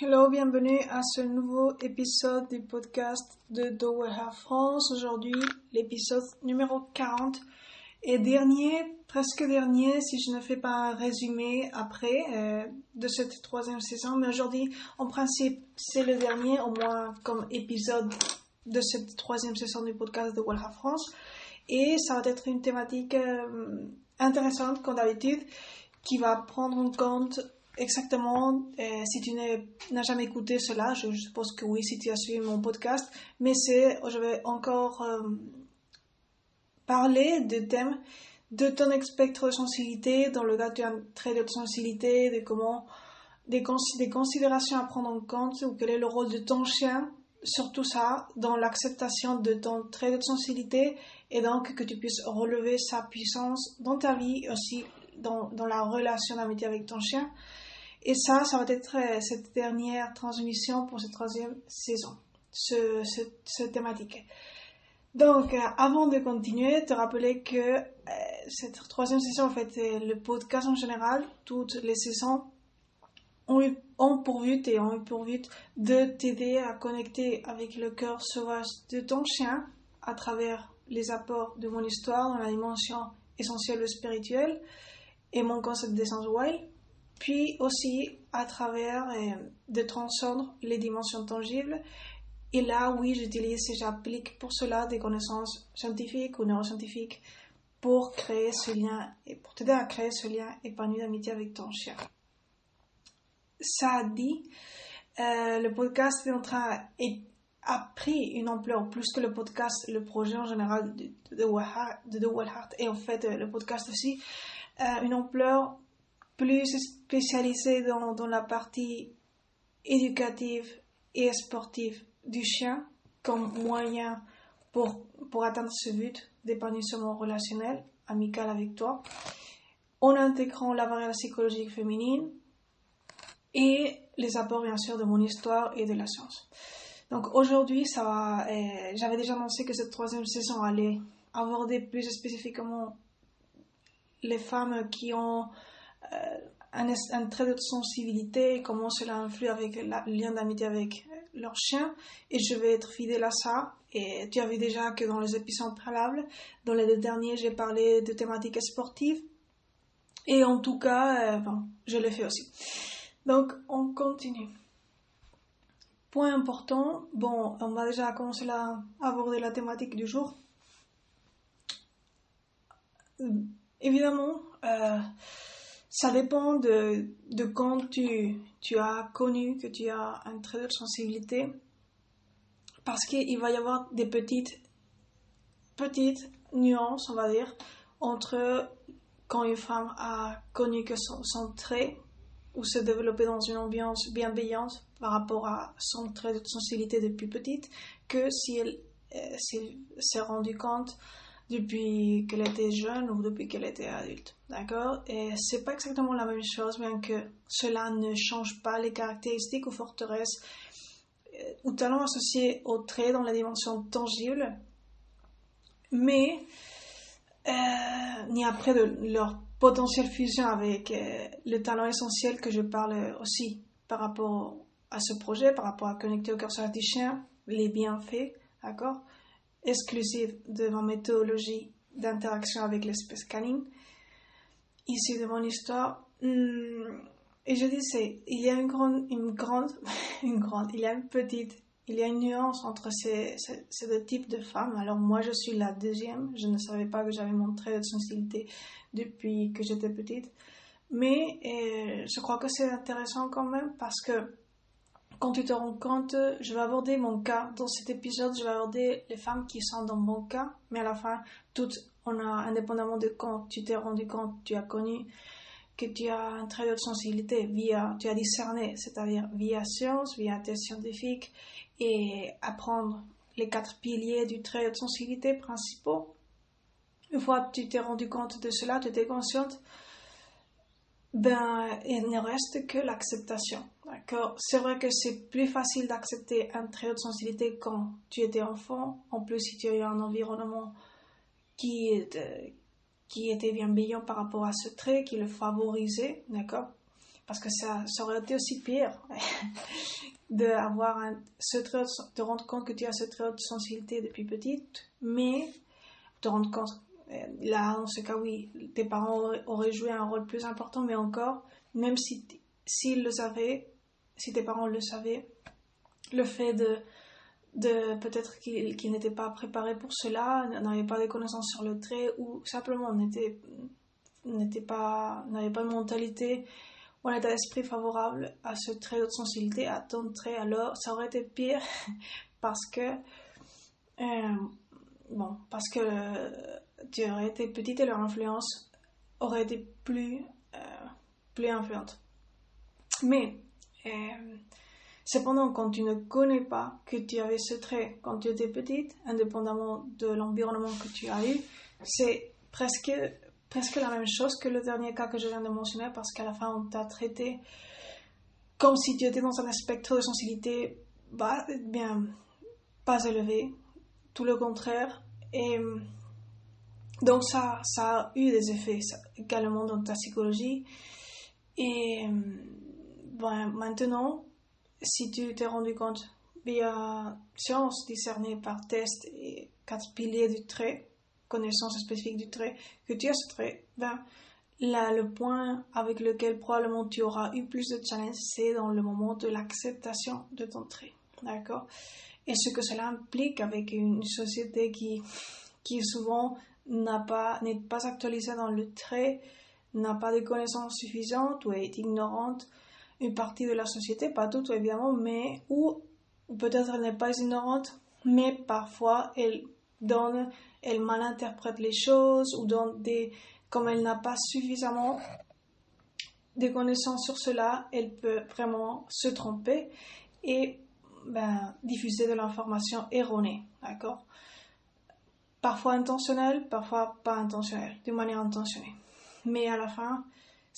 Hello, bienvenue à ce nouveau épisode du podcast de Doha France. Aujourd'hui, l'épisode numéro 40 et dernier, presque dernier, si je ne fais pas un résumé après euh, de cette troisième saison. Mais aujourd'hui, en principe, c'est le dernier, au moins comme épisode de cette troisième saison du podcast de Doha France. Et ça va être une thématique euh, intéressante, comme d'habitude, qui va prendre en compte exactement, euh, si tu n'as jamais écouté cela, je, suppose que oui, si tu as suivi mon podcast, mais c'est, je vais encore euh, parler de thèmes de ton spectre de sensibilité, dans le cas tu as un trait de sensibilité, de comment, des, considérations à prendre en compte, ou quel est le rôle de ton chien, surtout ça, dans l'acceptation de ton trait de sensibilité, et donc que tu puisses relever sa puissance dans ta vie, aussi dans la relation d'amitié avec ton chien. Et ça, ça va être euh, cette dernière transmission pour cette troisième saison, ce, ce, thématique. Donc, euh, avant de continuer, te rappeler que euh, cette troisième saison, en fait, le podcast en général, toutes les saisons ont, eu, pour but et ont eu pour but de t'aider à connecter avec le cœur sauvage de ton chien à travers les apports de mon histoire dans la dimension essentielle spirituelle et mon concept d'essence wild puis aussi à travers euh, de transcendre les dimensions tangibles. Et là, oui, j'utilise et j'applique pour cela des connaissances scientifiques ou neuroscientifiques pour créer ce lien et pour t'aider à créer ce lien épanoui d'amitié avec ton chien. Ça dit, euh, le podcast est en train et a pris une ampleur plus que le podcast, le projet en général de, de, de, de et en fait euh, le podcast aussi, une ampleur plus spécialisé dans, dans la partie éducative et sportive du chien comme moyen pour, pour atteindre ce but d'épanouissement relationnel, amical avec toi, en intégrant la variable psychologique féminine et les apports bien sûr de mon histoire et de la science. Donc aujourd'hui, ça euh, j'avais déjà annoncé que cette troisième saison allait aborder plus spécifiquement les femmes qui ont un, un, trait de sensibilité, comment cela influe avec le lien d'amitié avec leur chien. Et je vais être fidèle à ça. Et tu as vu déjà que dans les épisodes préalables, dans les deux derniers, j'ai parlé de thématiques sportives. Et en tout cas, euh, bon, je le fais aussi. Donc, on continue. Point important, bon, on va déjà commencer à aborder la thématique du jour. Évidemment, euh, ça dépend de, quand tu, as connu que tu as un trait de sensibilité. Parce qu'il va y avoir des petites, nuances, on va dire, entre quand une femme a connu que son, trait ou s'est développé dans une ambiance bienveillante par rapport à son trait de sensibilité depuis petite, que si elle euh, s'est rendue compte depuis qu'elle était jeune ou depuis qu'elle était adulte. D'accord? Et c'est pas exactement la même chose, bien que cela ne change pas les caractéristiques ou forteresses euh, ou talents associés aux traits dans la dimension tangible, mais euh, ni après de leur potentielle fusion avec euh, le talent essentiel que je parle aussi par rapport à ce projet, par rapport à connecter au cœur chien, les bienfaits, d'accord? Exclusive de ma méthodologie d'interaction avec l'espèce canine, issue de mon histoire. Hmm, et je disais, il y a une grande, une grande, une grande, il y a une petite, il y a une nuance entre ces, ces, deux types de femmes. Alors moi, je suis la deuxième. Je ne savais pas que j'avais montré de sensibilité depuis que j'étais petite. Mais euh, je crois que c'est intéressant quand même parce que quand tu te rends compte, je vais aborder mon cas. Dans cet épisode, je vais aborder les femmes qui sont dans mon cas, mais à la fin, toutes, on a, indépendamment de quand tu t'es rendu compte, tu as connu que tu as un trait de sensibilité via, tu as discerné, c'est-à-dire via science, via test scientifique, et apprendre les quatre piliers du trait de sensibilité principaux. Une fois que tu t'es rendu compte de cela, tu étais consciente, ben, il ne reste que l'acceptation. D'accord C'est vrai que c'est plus facile d'accepter un trait de sensibilité quand tu étais enfant. En plus, si tu as eu un environnement qui, qui était bienveillant par rapport à ce trait, qui le favorisait, d'accord? Parce que ça, ça aurait été aussi pire d'avoir ce trait, de rendre compte que tu as ce trait de sensibilité depuis petite, mais te rendre compte, euh, là, dans ce cas, oui, tes parents auraient, joué un rôle plus important, mais encore, même si s'ils le savaient, si tes parents le savaient, le fait de, de peut-être qu'ils n'étaient pas préparés pour cela, n'avaient pas de connaissances sur le trait, ou simplement n'étaient pas, n'avait pas une mentalité ou un état d'esprit favorable à ce trait de sensibilité, à ton trait, alors ça aurait été pire parce que, euh, bon, parce que tu aurais été petite et leur influence aurait été plus, euh, plus influente. Mais, cependant, quand tu ne connais pas que tu avais ce trait quand tu étais petite, indépendamment de l'environnement que tu as eu, c'est presque presque la même chose que le dernier cas que je viens de mentionner parce qu'à la fin on t'a traité comme si tu étais dans un spectre de sensibilité bah, bien pas élevé, tout le contraire. Et donc ça, ça a eu des effets également dans ta psychologie. Et bon, maintenant, si tu t'es rendu compte via science discernée par test et quatre piliers du trait, connaissance spécifique du trait, que tu as ce trait, ben, là, le point avec lequel probablement tu auras eu plus de challenge, c'est dans le moment de l'acceptation de ton trait. D'accord? Et ce que cela implique avec une société qui, qui souvent n'a pas, n'est pas actualisée dans le trait, n'a pas de connaissances suffisantes ou est ignorante, une partie de la société, pas toute évidemment, mais ou peut-être elle n'est pas ignorante, mais parfois elle donne elle mal interprète les choses ou dans des, comme elle n'a pas suffisamment de connaissances sur cela, elle peut vraiment se tromper et ben, diffuser de l'information erronée, d'accord? Parfois intentionnelle, parfois pas intentionnelle, de manière intentionnée. Mais à la fin,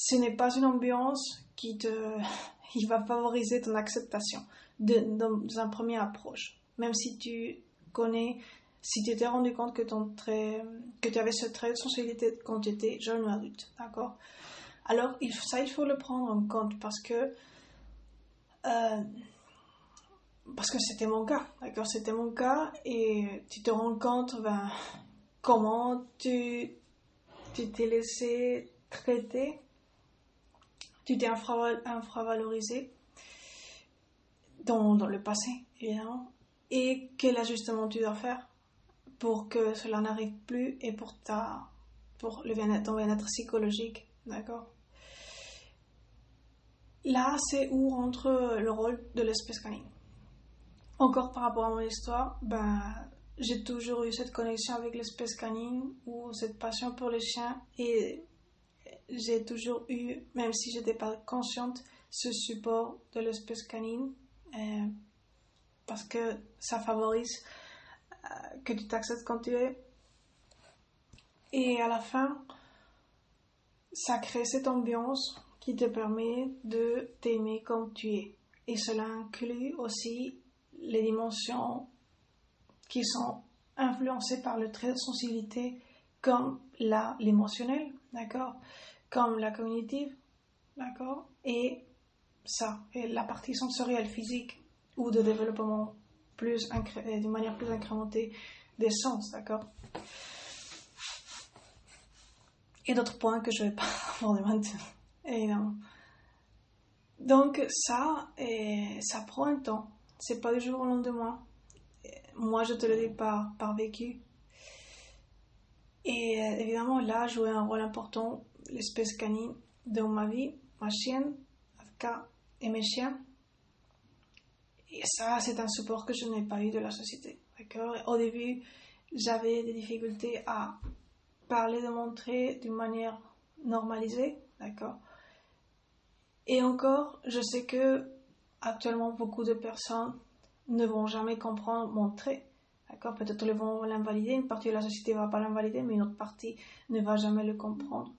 ce n'est pas une ambiance qui te, il va favoriser ton acceptation dans un premier approche. Même si tu connais si tu t'es rendu compte que, tu avais ce trait de sensibilité quand tu étais jeune ou adulte, d'accord? Alors, ça, il faut le prendre en compte parce que euh, parce que c'était mon cas, d'accord? C'était mon cas et tu te rends compte ben, comment tu t'es laissé traiter, tu t'es infravalorisé dans, le passé, évidemment, et quel ajustement tu dois faire pour que cela n'arrive plus et pour, ta, pour le bien ton bien-être psychologique. D'accord? Là, c'est où rentre le rôle de l'espèce canine. Encore par rapport à mon histoire, ben, j'ai toujours eu cette connexion avec l'espèce canine ou cette passion pour les chiens et j'ai toujours eu, même si j'étais pas consciente, ce support de l'espèce canine euh, parce que ça favorise que tu t'acceptes quand tu es. Et à la fin, ça crée cette ambiance qui te permet de t'aimer comme tu es. Et cela inclut aussi les dimensions qui sont influencées par le trait de sensibilité comme l'émotionnel, d'accord? Comme la cognitive, d'accord Et ça, et la partie sensorielle, physique ou de développement plus d'une manière plus incrémentée des sens, d'accord Et d'autres points que je vais pas aborder maintenant, évidemment. Donc ça, et ça prend un temps. C'est pas du jour au lendemain. Moi, je te le dis par, par vécu. Et euh, évidemment, là, joué un rôle important l'espèce canine dans ma vie, ma chienne, Afka et mes chiens. Et ça, c'est un support que je n'ai pas eu de la société. D'accord Au début, j'avais des difficultés à parler de mon trait d'une manière normalisée. D'accord? Et encore, je sais que actuellement, beaucoup de personnes ne vont jamais comprendre mon trait. D'accord? Peut-être ils vont l'invalider, une partie de la société ne va pas l'invalider, mais une autre partie ne va jamais le comprendre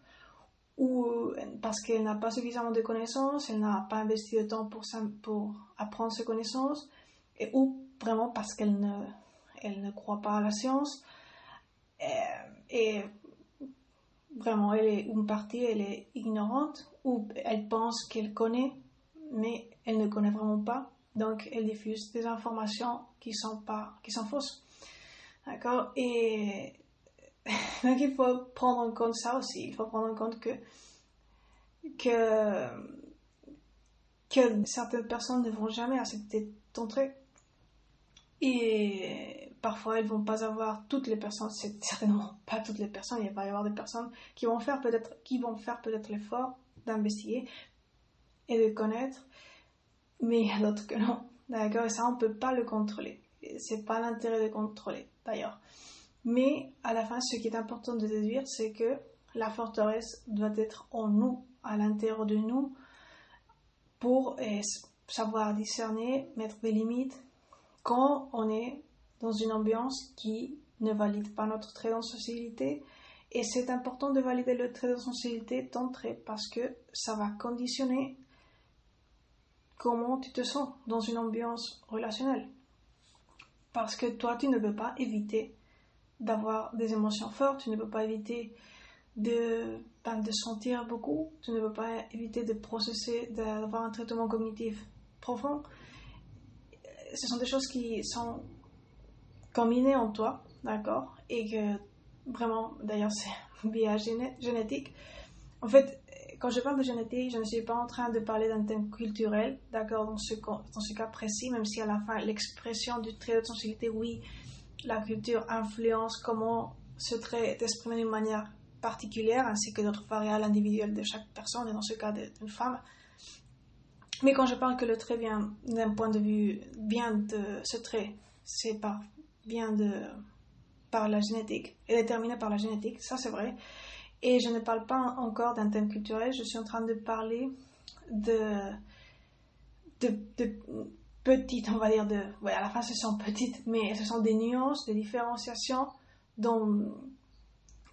ou euh, parce qu'elle n'a pas suffisamment de connaissances, elle n'a pas investi de temps pour, pour apprendre ses connaissances, et, ou vraiment parce qu'elle ne, elle ne croit pas à la science. Et, euh, et vraiment, elle est une partie, elle est ignorante ou elle pense qu'elle connaît, mais elle ne connaît vraiment pas. Donc, elle diffuse des informations qui sont pas, qui sont fausses. D'accord? Et donc, il faut prendre en compte ça aussi. Il faut prendre en compte que, que, certaines personnes ne vont jamais accepter ton trait. Et parfois, elles vont pas avoir toutes les personnes, c'est certainement pas toutes les personnes, il va y avoir des personnes qui vont faire peut-être, qui vont faire peut-être l'effort d'investiguer et de connaître, mais il y a d'autres que non. D'accord? Et ça, on peut pas le contrôler. C'est pas l'intérêt de contrôler, d'ailleurs. Mais à la fin, ce qui est important de déduire, c'est que la forteresse doit être en nous, à l'intérieur de nous, pour eh, savoir discerner, mettre des limites quand on est dans une ambiance qui ne valide pas notre trait sensibilité. Et c'est important de valider le trait sensibilité d'entrée parce que ça va conditionner comment tu te sens dans une ambiance relationnelle. Parce que toi, tu ne peux pas éviter d'avoir des émotions fortes, tu ne peux pas éviter de, ben, de sentir beaucoup, tu ne peux pas éviter de processer, d'avoir un traitement cognitif profond. Ce sont des choses qui sont combinées en toi, d'accord? Et que vraiment, d'ailleurs, c'est bien génétique. En fait, quand je parle de génétique, je ne suis pas en train de parler d'un thème culturel, d'accord, dans ce, dans ce cas précis, même si à la fin, l'expression du trait de sensibilité, oui, la culture influence comment ce trait est exprimé d'une manière particulière, ainsi que d'autres variables individuelles de chaque personne, et dans ce cas d'une femme. Mais quand je parle que le trait vient d'un point de vue bien de ce trait, c'est par bien de par la génétique, est déterminé par la génétique, ça c'est vrai. Et je ne parle pas encore d'un thème culturel, je suis en train de parler de, de, de petites, on va dire, de, ouais, à la fin ce sont petites, mais ce sont des nuances, des différenciations dans,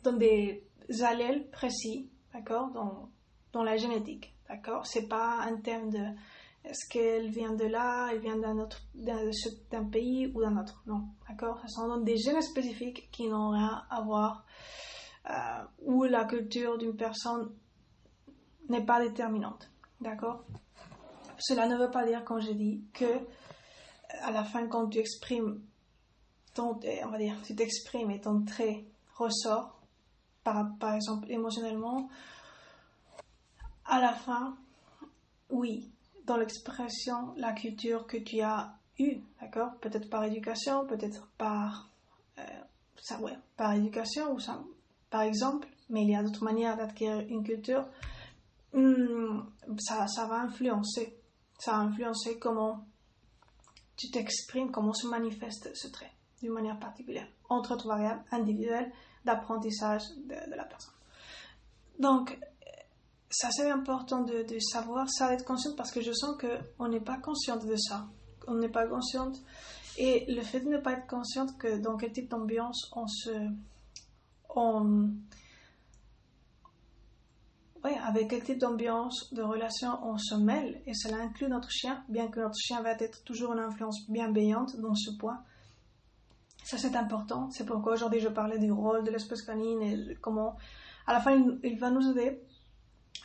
dans des allèles précis, d'accord, dans, dans la génétique, d'accord. C'est pas un thème de est-ce qu'elle vient de là, elle vient d'un autre, d'un pays ou d'un autre, non, d'accord. Ce sont des gènes spécifiques qui n'ont rien à voir, euh, où la culture d'une personne n'est pas déterminante, d'accord. Cela ne veut pas dire, quand je dis, que à la fin, quand tu exprimes eh, on va dire, tu t'exprimes et ton trait ressort, par, par exemple émotionnellement, à la fin, oui, dans l'expression, la culture que tu as eue, d'accord? Peut-être par éducation, peut-être par, euh, ça, ouais, par éducation ou par exemple, mais il y a d'autres manières d'acquérir une culture, hmm, ça, ça va influencer ça a influencé comment tu t'exprimes, comment se manifeste ce trait d'une manière particulière, entre autres variables individuelles d'apprentissage de, la personne. Donc, ça c'est important de, savoir, ça d'être consciente parce que je sens qu'on n'est pas consciente de ça. On n'est pas consciente. Et le fait de ne pas être consciente que dans quel type d'ambiance on se. On, avec quel type d'ambiance, de relation on se mêle, et cela inclut notre chien, bien que notre chien va être toujours une influence bienveillante dans ce point. Ça, c'est important. C'est pourquoi aujourd'hui je parlais du rôle de l'espèce canine et comment, à la fin, il, va nous aider.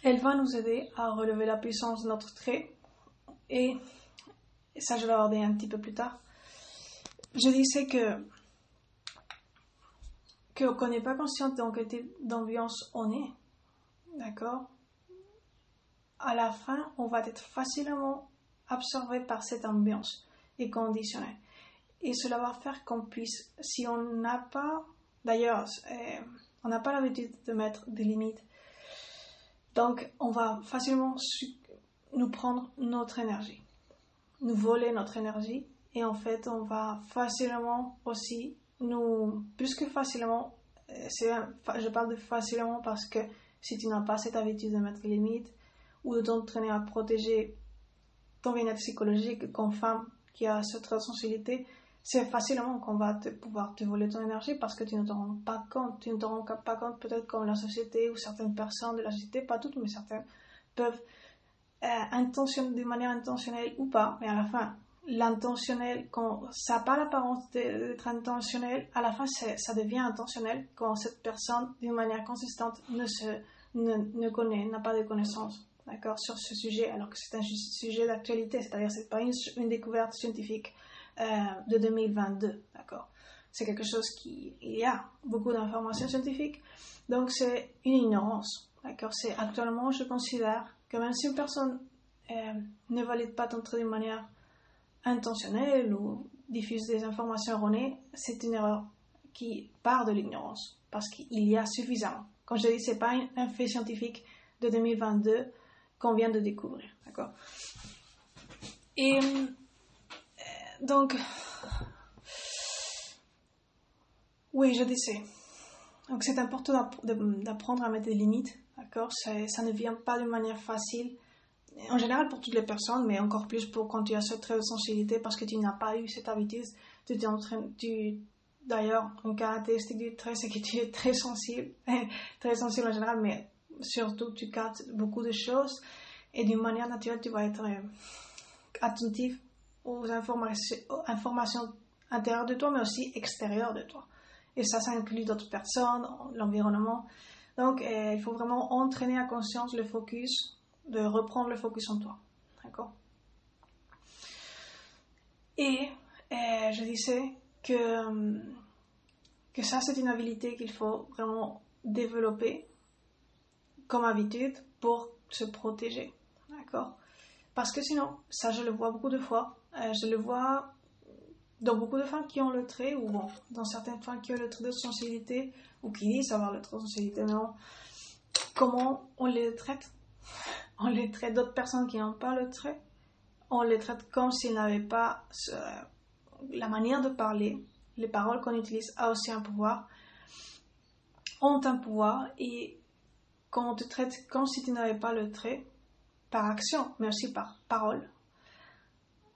Elle va nous aider à relever la puissance de notre trait. Et, ça, je vais aborder un petit peu plus tard. Je disais que qu'on n'est pas conscient dans quel type d'ambiance on est D'accord À la fin, on va être facilement absorbé par cette ambiance et conditionné. Et cela va faire qu'on puisse, si on n'a pas, d'ailleurs, euh, on n'a pas l'habitude de mettre des limites, donc on va facilement nous prendre notre énergie, nous voler notre énergie, et en fait, on va facilement aussi nous, plus que facilement, euh, je parle de facilement parce que si tu n'as pas cette habitude de mettre des limites ou de t'entraîner à protéger ton bien-être psychologique comme femme qui a cette sensibilité, c'est facilement qu'on va te, pouvoir te voler ton énergie parce que tu ne te rends pas compte. Tu ne te rends pas compte peut-être comme la société ou certaines personnes de la société, pas toutes, mais certaines peuvent, euh, de manière intentionnelle ou pas, mais à la fin, l'intentionnel, quand ça n'a pas l'apparence d'être intentionnel, à la fin ça devient intentionnel quand cette personne, d'une manière consistante, ne, se, ne, ne connaît, n'a pas de connaissances d'accord, sur ce sujet, alors que c'est un sujet d'actualité, c'est-à-dire c'est pas une, une, découverte scientifique euh, de 2022, d'accord. C'est quelque chose qui, il y a beaucoup d'informations scientifiques, donc c'est une ignorance, d'accord. Actuellement, je considère que même si une personne euh, ne valide pas ton trait d'une manière intentionnelle ou diffuse des informations erronées, c'est une erreur qui part de l'ignorance, parce qu'il y a suffisamment. Comme je dis, c'est pas un fait scientifique de 2022 qu'on vient de découvrir. D'accord? Et euh, donc, oui, je sais. Donc c'est important d'apprendre à mettre des limites. D'accord? Ça ne vient pas d'une manière facile. En général pour toutes les personnes, mais encore plus pour quand tu as cette sensibilité parce que tu n'as pas eu cette habitude. Tu d'ailleurs, une caractéristique du trait, c'est que tu es très sensible, très sensible en général, mais surtout tu captes beaucoup de choses et d'une manière naturelle tu vas être euh, attentif aux informations, aux informations intérieures de toi mais aussi extérieures de toi. Et ça, ça inclut d'autres personnes, l'environnement. Donc, euh, il faut vraiment entraîner à conscience le focus, de reprendre le focus en toi. D'accord? Et euh, je disais que, que ça, c'est une habilité qu'il faut vraiment développer comme habitude pour se protéger. D'accord? Parce que sinon, ça je le vois beaucoup de fois, euh, je le vois dans beaucoup de femmes qui ont le trait, ou bon, dans certaines femmes qui ont le trait de sensibilité, ou qui disent avoir le trait de sensibilité, non. Comment on les traite? On les traite d'autres personnes qui n'ont pas le trait, on les traite comme s'ils n'avaient pas la manière de parler, les paroles qu'on utilise a aussi un pouvoir, ont un pouvoir, et quand on te traite comme si tu n'avais pas le trait, par action, mais aussi par parole,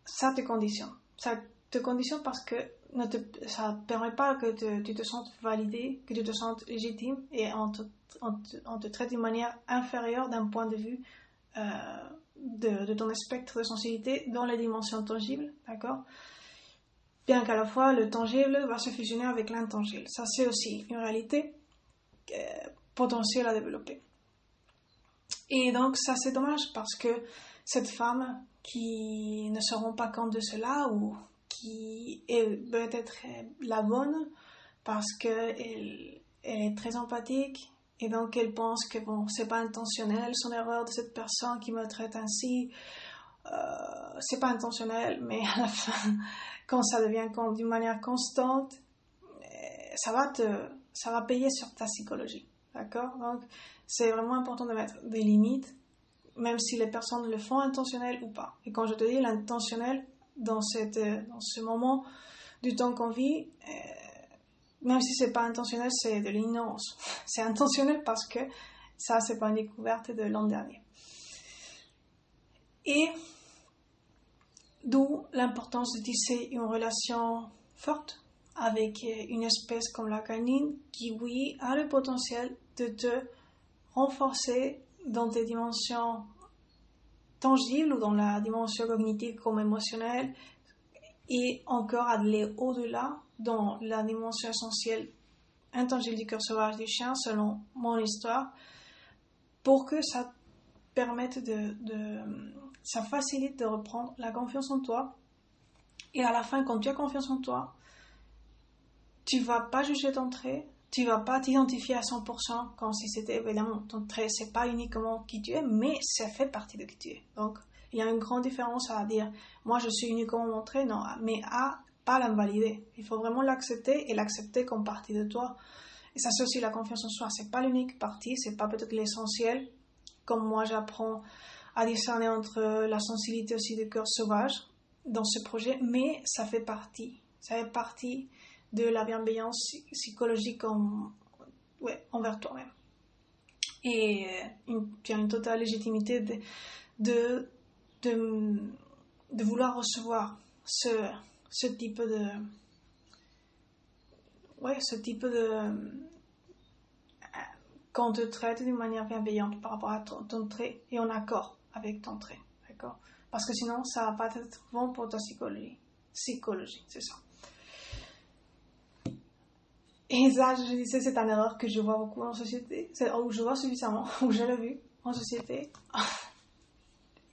ça te conditionne. Ça te conditionne parce que ça ne permet pas que tu te sentes validé, que tu te sentes légitime et on te, traite d'une manière inférieure d'un point de vue euh, de, ton spectre de sensibilité dans les dimensions tangibles, d'accord? Bien qu'à la fois le tangible va se fusionner avec l'intangible. Ça, c'est aussi une réalité euh, potentielle à développer. Et donc ça c'est dommage parce que cette femme qui ne se rend pas compte de cela ou qui est peut-être la bonne parce qu'elle elle est très empathique et donc elle pense que bon c'est pas intentionnel son erreur de cette personne qui me traite ainsi. Euh, c'est pas intentionnel mais à la fin quand ça devient d'une manière constante euh, ça va te ça va payer sur ta psychologie. D'accord? Donc c'est vraiment important de mettre des limites, même si les personnes le font intentionnel ou pas. Et quand je te dis l'intentionnel, dans, cette, dans ce moment du temps qu'on vit, euh, même si c'est pas intentionnel, c'est de l'ignorance. C'est intentionnel parce que ça, c'est pas une découverte de l'an dernier. Et d'où l'importance de tisser une relation forte avec une espèce comme la canine qui, oui, a le potentiel de te renforcer dans tes dimensions tangibles ou dans la dimension cognitive comme émotionnelle et encore aller au-delà dans la dimension essentielle intangible du cœur sauvage du chien selon mon histoire pour que ça permette de, ça facilite de reprendre la confiance en toi et à la fin quand tu as confiance en toi tu vas pas juger ton trait tu vas pas t'identifier à 100% comme si c'était évidemment ton trait, c'est pas uniquement qui tu es, mais ça fait partie de qui tu es. Donc, il y a une grande différence à dire, moi je suis uniquement mon trait, non, mais à pas l'invalider. Il faut vraiment l'accepter et l'accepter comme partie de toi. Et ça, c'est aussi la confiance en soi. C'est pas l'unique partie, c'est pas peut-être l'essentiel. Comme moi, j'apprends à discerner entre la sensibilité aussi du cœur sauvage dans ce projet, mais ça fait partie. Ça fait partie de la bienveillance psychologique envers toi-même. Et euh, tu as une totale légitimité de, de, de, de vouloir recevoir ce, ce type de. Ouais, ce type de. Quand on te traite d'une manière bienveillante par rapport à ton, trait et en accord avec ton trait. D'accord? Parce que sinon, ça va pas être bon pour ta psychologie. Psychologie, c'est ça. Et ça, je disais, c'est une erreur que je vois beaucoup en société, ou je vois suffisamment, ou je l'ai vu en société.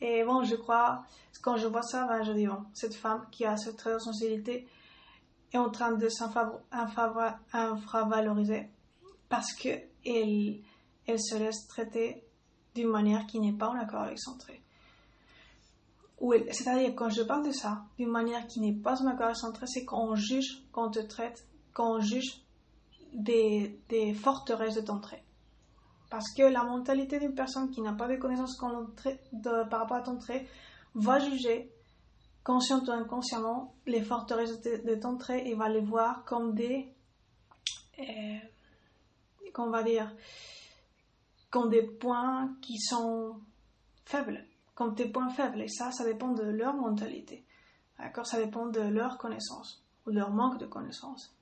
Et bon, je crois, quand je vois ça, je dis, bon, cette femme qui a cette responsabilité est en train de s'infravaloriser parce que elle, se laisse traiter d'une manière qui n'est pas en accord avec son trait. C'est-à-dire, quand je parle de ça, d'une manière qui n'est pas en accord avec son trait, c'est quand on juge, quand on te traite, quand on juge des forteresses de ton trait. Parce que la mentalité d'une personne qui n'a pas de connaissances par rapport à ton trait va juger, conscient ou inconsciemment, les forteresses de, ton trait et va les voir comme des. Euh, qu'on va dire. comme des points qui sont faibles. Comme des points faibles. Et ça, ça dépend de leur mentalité. D'accord? Ça dépend de leur connaissance ou leur manque de connaissance.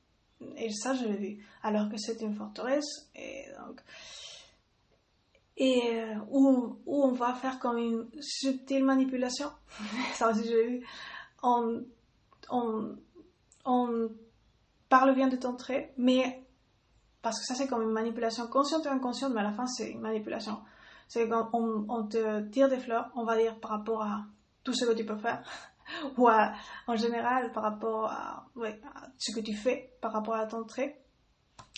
Et ça, je l'ai vu. Alors que c'est une forteresse. Et donc, et euh, où, où, on va faire comme une subtile manipulation. ça aussi, j'ai vu. On, on, on, parle bien de ton trait, mais parce que ça, c'est comme une manipulation consciente ou inconsciente, mais à la fin, c'est une manipulation. C'est quand on, on, te tire des fleurs, on va dire par rapport à tout ce que tu peux faire, ou en général par rapport à, ouais, à, ce que tu fais par rapport à ton trait.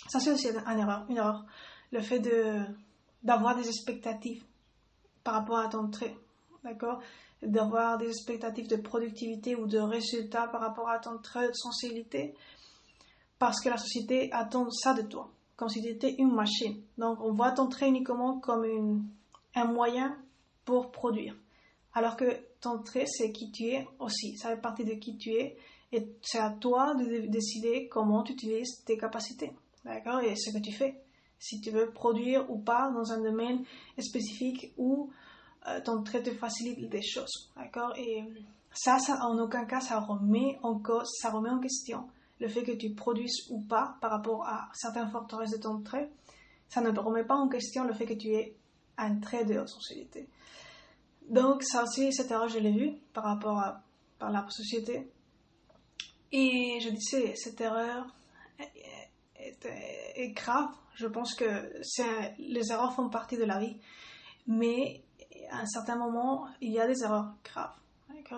Ça, c'est aussi une erreur, une erreur. Le fait de d'avoir des expectatives par rapport à ton trait, d'accord? D'avoir des expectatives de productivité ou de résultats par rapport à ton trait de sensibilité, parce que la société attend ça de toi, comme si tu étais une machine. Donc on voit ton trait uniquement comme un moyen pour produire, alors que ton trait, c'est qui tu es aussi, ça fait partie de qui tu es, et c'est à toi de décider comment tu utilises tes capacités, d'accord? Et ce que tu fais si tu veux produire ou pas dans un domaine spécifique où euh, ton trait te facilite des choses. D'accord? Et ça, ça, en aucun cas, ça remet, en ça remet en question le fait que tu produises ou pas par rapport à certaines forteresses de ton trait. Ça ne remet pas en question le fait que tu aies un trait de haute sensibilité. Donc, ça aussi, cette erreur, je l'ai vu par rapport à par la société. Et je disais, cette erreur est, grave je pense que les erreurs font partie de la vie. Mais à un certain moment, il y a des erreurs graves.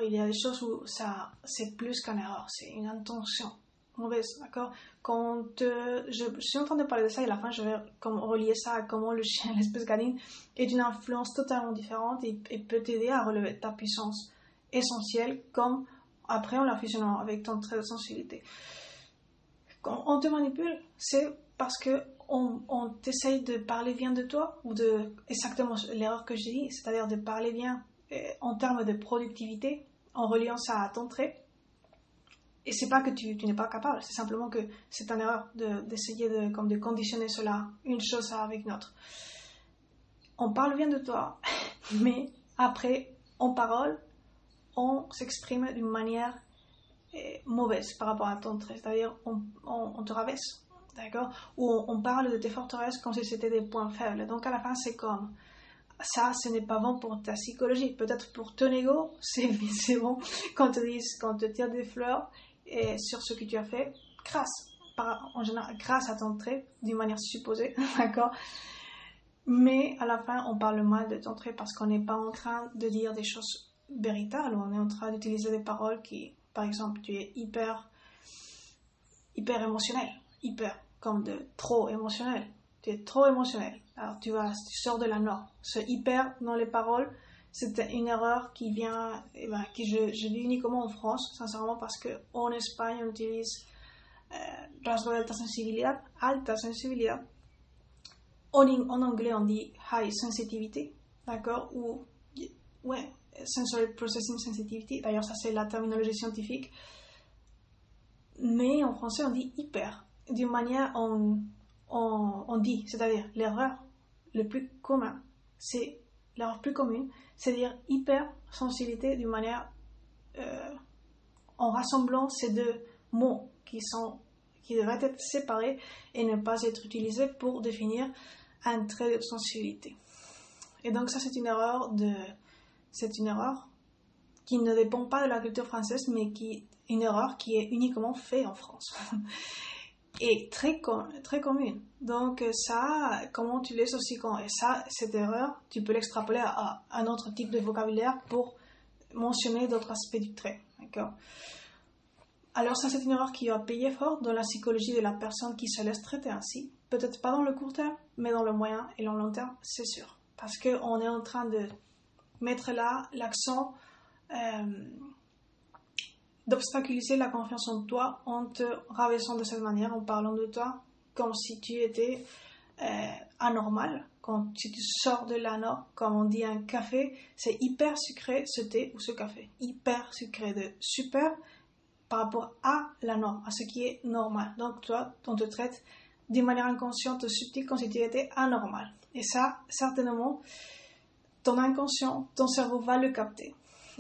Il y a des choses où c'est plus qu'une erreur, c'est une intention mauvaise. D'accord? Quand je, suis en train de parler de ça et à la fin, je vais relier ça à comment le chien, l'espèce canine, est une influence totalement différente et, peut t'aider à relever ta puissance essentielle comme après en la fusionnant avec ton trait de sensibilité. On te manipule, c'est parce que on, t'essaye de parler bien de toi, ou de exactement l'erreur que j'ai dit, c'est-à-dire de parler bien euh, en termes de productivité, en reliant ça à ton trait. Et c'est pas que tu, tu n'es pas capable, c'est simplement que c'est une erreur d'essayer de, comme de conditionner cela, une chose avec une autre. On parle bien de toi, mais après, en parole, on s'exprime d'une manière euh, mauvaise par rapport à ton trait, c'est-à-dire on, te rabaisse d'accord? Où on, parle de tes forteresses comme si c'était des points faibles. Donc à la fin, c'est comme ça, ce n'est pas bon pour ta psychologie. Peut-être pour ton ego, c'est bon. Quand te disent, quand te tire des fleurs et sur ce que tu as fait, grâce, en général, grâce à ton trait, d'une manière supposée, d'accord? Mais à la fin, on parle mal de ton trait parce qu'on n'est pas en train de dire des choses véritables, on est en train d'utiliser des paroles qui, par exemple, tu es hyper, hyper émotionnel, hyper comme de trop émotionnel. Tu es trop émotionnel. Alors tu vas, tu sors de la norme. Ce hyper dans les paroles, c'est une erreur qui vient, eh ben, qui je, je lis uniquement en France, sincèrement, parce que en Espagne on utilise euh, rasgo de alta sensibilidad, alta sensibilidad. En, en anglais on dit high sensitivity, d'accord, ou ouais, sensory processing sensitivity. D'ailleurs ça c'est la terminologie scientifique. Mais en français on dit hyper d'une manière, on, on, dit, c'est-à-dire l'erreur le plus commun, c'est l'erreur plus commune, c'est dire hypersensibilité d'une manière euh, en rassemblant ces deux mots qui sont qui devraient être séparés et ne pas être utilisés pour définir un trait de sensibilité. Et donc ça c'est une erreur de c'est une erreur qui ne dépend pas de la culture française, mais qui une erreur qui est uniquement faite en France. et très, très commune. Donc ça, comment tu laisses aussi quand et ça, cette erreur, tu peux l'extrapoler à, un autre type de vocabulaire pour mentionner d'autres aspects du trait. D'accord? Alors ça, c'est une erreur qui va payer fort dans la psychologie de la personne qui se laisse traiter ainsi. Peut-être pas dans le court terme, mais dans le moyen et le long terme, c'est sûr. Parce qu'on est en train de mettre là l'accent euh, d'obstaculiser la confiance en toi en te rabaissant de cette manière, en parlant de toi comme si tu étais euh, anormal. Quand si tu sors de la norme, comme on dit un café, c'est hyper sucré ce thé ou ce café. Hyper sucré, de super par rapport à la norme, à ce qui est normal. Donc toi, on te traite d'une manière inconsciente, subtile, comme si tu étais anormal. Et ça, certainement, ton inconscient, ton cerveau va le capter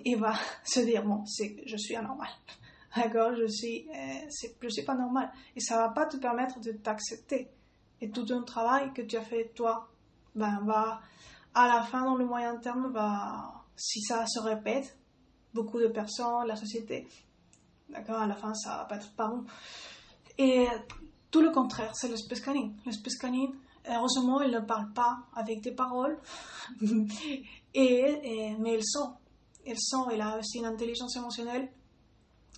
il va se dire bon, c'est, je suis anormal. D'accord, je suis, euh, je suis pas normal. Et ça va pas te permettre de t'accepter. Et tout un travail que tu as fait toi, ben va à la fin dans le moyen terme va, si ça se répète, beaucoup de personnes, la société, d'accord, à la fin ça va pas être pas bon. Et tout le contraire, c'est l'espèce canine. L'espèce canine, heureusement, il ne parle pas avec des paroles, et, mais ils sont. Elle sent, elle a aussi une intelligence émotionnelle,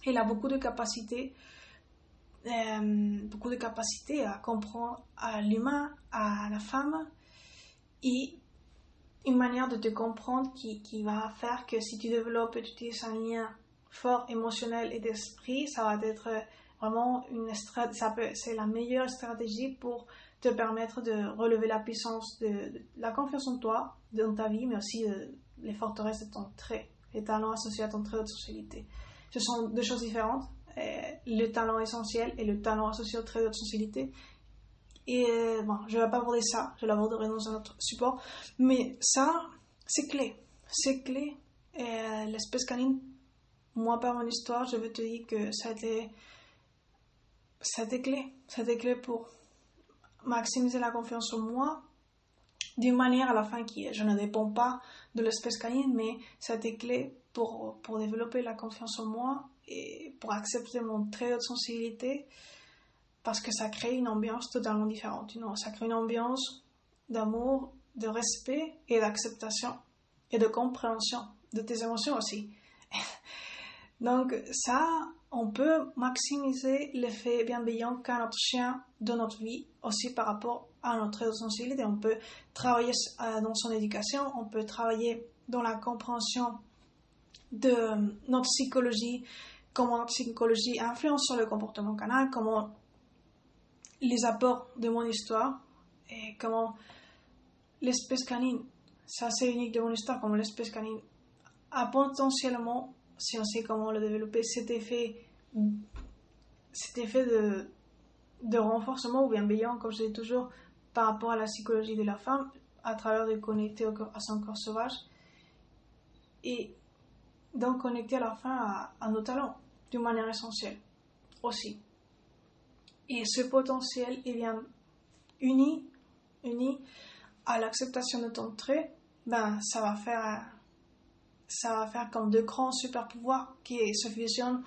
elle a beaucoup de capacités, euh, beaucoup de capacités à comprendre à l'humain, à la femme, et une manière de te comprendre qui, qui va faire que si tu développes et tu utilises un lien fort émotionnel et d'esprit, ça va être vraiment une c'est la meilleure stratégie pour te permettre de relever la puissance de, la confiance en toi, dans ta vie, mais aussi les forteresses de ton trait les talents associés à ton trait de sensibilité. Ce sont deux choses différentes. Euh, le talent essentiel et le talent associé au trait de sensibilité. Et euh, bon, je ne vais pas aborder ça, je l'aborderai dans un autre support. Mais ça, c'est clé. C'est clé. Euh, l'espèce canine, moi, par mon histoire, je veux te dire que ça a ça a été clé. Ça a été clé pour maximiser la confiance en moi, d'une manière à la fin qui je ne dépends pas de l'espèce canine, mais été clé pour, pour développer la confiance en moi et pour accepter mon très haute sensibilité parce que ça crée une ambiance totalement différente. Ça crée une ambiance d'amour, de respect et d'acceptation et de compréhension de tes émotions aussi. Donc ça, on peut maximiser l'effet bienveillant qu'a notre chien dans notre vie, aussi par rapport à notre sensibilité. On peut travailler euh, dans son éducation, on peut travailler dans la compréhension de notre psychologie, comment notre psychologie influence sur le comportement canal, comment les apports de mon histoire et comment l'espèce canine, ça c'est unique de mon histoire, comment l'espèce canine a potentiellement si on sait comment le développer, cet effet, cet effet de, renforcement ou bienveillant, comme je dis toujours, par rapport à la psychologie de la femme, à travers de connecter à son corps sauvage, et donc connecter à la fin à, nos talents, d'une manière essentielle aussi. Et ce potentiel, il vient uni, uni à l'acceptation de ton trait, ben, ça va faire ça va faire comme deux grands super pouvoirs qui se fusionnent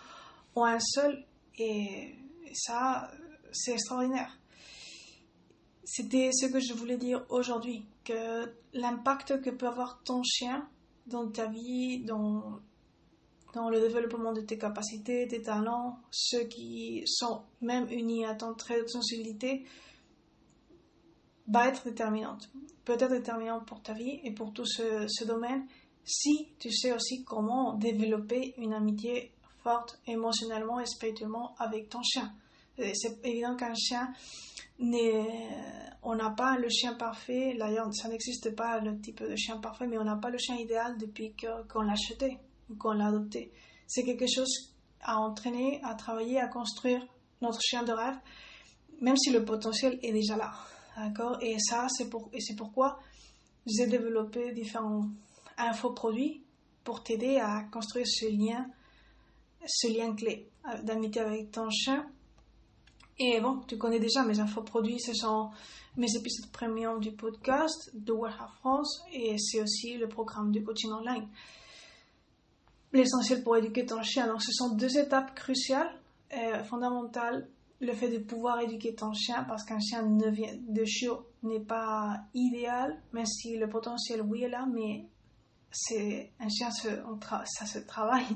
en un seul et ça, c'est extraordinaire. C'était ce que je voulais dire aujourd'hui, que l'impact que peut avoir ton chien dans ta vie, dans, dans le développement de tes capacités, tes talents, ceux qui sont même unis à ton trait de sensibilité, va être déterminante. Peut être déterminante pour ta vie et pour tout ce, ce domaine si tu sais aussi comment développer une amitié forte émotionnellement et spirituellement avec ton chien. Euh, c'est évident qu'un chien, on n'a pas le chien parfait, d'ailleurs ça n'existe pas le type de chien parfait, mais on n'a pas le chien idéal depuis qu'on l'a acheté ou qu'on l'a adopté. C'est quelque chose à entraîner, à travailler, à construire notre chien de rêve, même si le potentiel est déjà là. Et ça, c'est pour, et c'est pourquoi j'ai développé différents infoproduits pour t'aider à construire ce lien, ce lien clé euh, d'amitié avec ton chien. Et bon, tu connais déjà mes infoproduits, ce sont mes épisodes premium du podcast de Warehouse France et c'est aussi le programme de coaching online. l'essentiel pour éduquer ton chien. Donc, ce sont deux étapes cruciales, et fondamentales. Le fait de pouvoir éduquer ton chien, parce qu'un chien de chiot n'est pas idéal, même si le potentiel, oui, est là, mais c'est un chien, ça se travaille.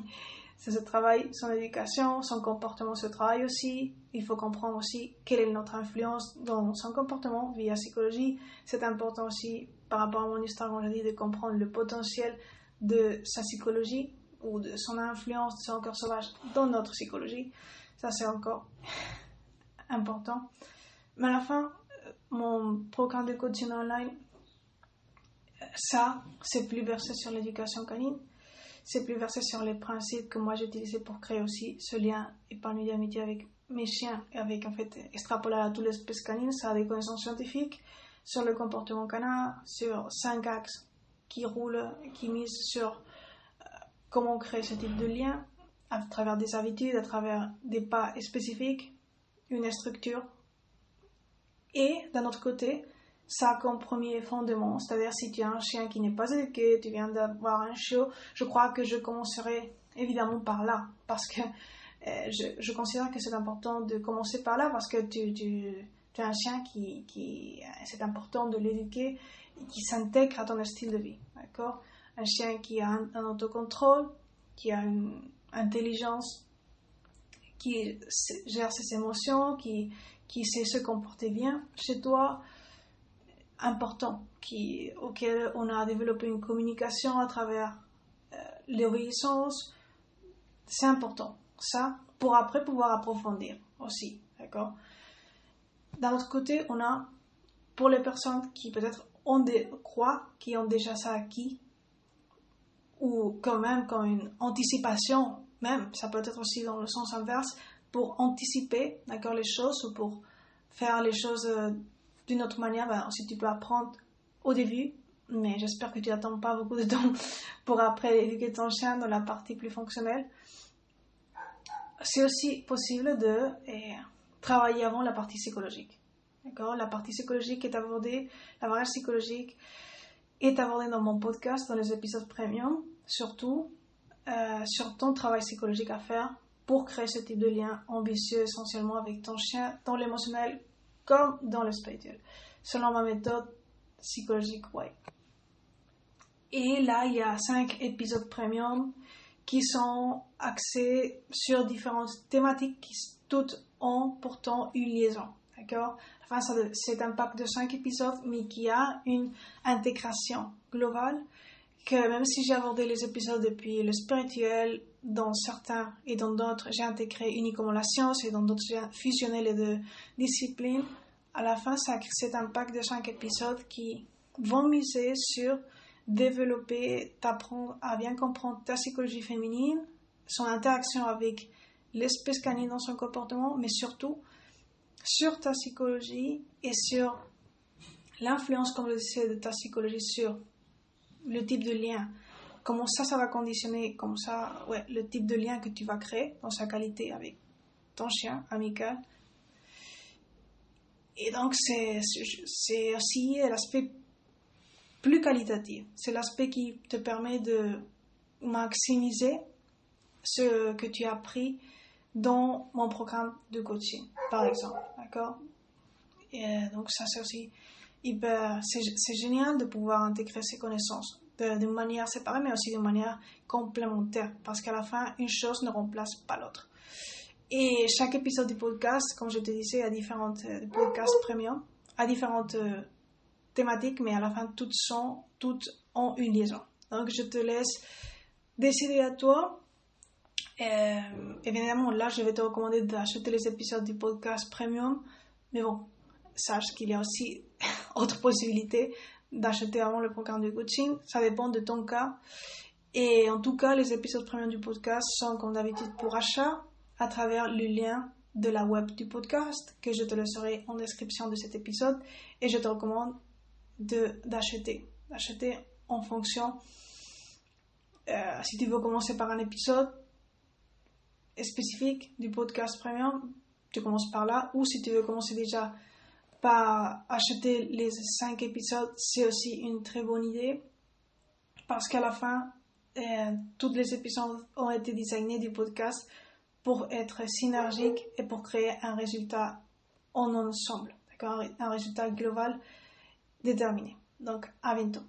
Ça se travaille, son éducation, son comportement se travaille aussi. Il faut comprendre aussi quelle est notre influence dans son comportement via psychologie. C'est important aussi, par rapport à mon histoire, dit, de comprendre le potentiel de sa psychologie ou de son influence de son corps sauvage dans notre psychologie. Ça, c'est encore important. Mais à la fin, mon programme de coaching online, ça, c'est plus versé sur l'éducation canine. C'est plus versé sur les principes que moi j'ai utilisés pour créer aussi ce lien épanoui d'amitié avec mes chiens et avec en fait extrapoler à toutes les espèces canines. Ça a des connaissances scientifiques sur le comportement canin, sur cinq axes qui roulent, qui misent sur euh, comment créer ce type de lien à travers des habitudes, à travers des pas spécifiques, une structure. Et d'un autre côté, ça comme premier fondement, c'est-à-dire si tu as un chien qui n'est pas éduqué, tu viens d'avoir un chiot, je crois que je commencerai évidemment par là, parce que euh, je, considère que c'est important de commencer par là, parce que tu, tu, tu as un chien qui, qui c'est important de l'éduquer, qui s'intègre à ton style de vie, d'accord? Un chien qui a un, autocontrôle, qui a une intelligence, qui gère ses émotions, qui, qui sait se comporter bien chez toi, important qui, auquel on a développé une communication à travers euh, l'obéissance. C'est important, ça, pour après pouvoir approfondir aussi, d'accord? D'un autre côté, on a, pour les personnes qui peut-être ont des, croient, qui ont déjà ça acquis, ou quand même comme une anticipation, même, ça peut être aussi dans le sens inverse, pour anticiper, d'accord, les choses, ou pour faire les choses euh, d'une autre manière, ben, si tu peux apprendre au début, mais j'espère que tu n'attends pas beaucoup de temps pour après éduquer ton chien dans la partie plus fonctionnelle. C'est aussi possible de eh, travailler avant la partie psychologique. D'accord? La partie psychologique est abordée, la variable psychologique est abordée dans mon podcast, dans les épisodes premium, surtout euh, sur ton travail psychologique à faire pour créer ce type de lien ambitieux essentiellement avec ton chien dans l'émotionnel comme dans le spirituel, selon ma méthode psychologique Way. Et là, il y a cinq épisodes premium qui sont axés sur différentes thématiques qui toutes ont pourtant une liaison. D'accord? Enfin, c'est un pack de cinq épisodes, mais qui a une intégration globale que même si j'ai abordé les épisodes depuis le spirituel, dans certains et dans d'autres, j'ai intégré uniquement la science et dans d'autres, j'ai fusionné les deux disciplines. À la fin, c'est un pack de cinq épisodes qui vont miser sur développer, t'apprendre à bien comprendre ta psychologie féminine, son interaction avec l'espèce canine dans son comportement, mais surtout sur ta psychologie et sur l'influence, comme je disais, de ta psychologie sur le type de lien, comment ça, ça va conditionner, comme ça, ouais, le type de lien que tu vas créer dans sa qualité avec ton chien amical. Et donc, c'est aussi l'aspect plus qualitatif. C'est l'aspect qui te permet de maximiser ce que tu as appris dans mon programme de coaching, par exemple. D'accord? Et donc, ça, c'est aussi c'est génial de pouvoir intégrer ces connaissances d'une manière séparée, mais aussi d'une manière complémentaire, parce qu'à la fin, une chose ne remplace pas l'autre. Et chaque épisode du podcast, comme je te disais, a différentes euh, podcasts premium, a différentes euh, thématiques, mais à la fin, toutes sont, toutes ont une liaison. Donc, je te laisse décider à toi. Euh, évidemment, là, je vais te recommander d'acheter les épisodes du podcast premium, mais bon, sache qu'il y a aussi autre possibilité d'acheter avant le programme de coaching. Ça dépend de ton cas. Et en tout cas, les épisodes premiers du podcast sont comme d'habitude pour achat à travers le lien de la web du podcast que je te laisserai en description de cet épisode et je te recommande d'acheter. D'acheter en fonction. Euh, si tu veux commencer par un épisode spécifique du podcast premium, tu commences par là. Ou si tu veux commencer déjà acheter les cinq épisodes, c'est aussi une très bonne idée parce qu'à la fin, tous les épisodes ont été designés du podcast pour être synergiques et pour créer un résultat en ensemble, d'accord? Un résultat global déterminé. Donc, à bientôt.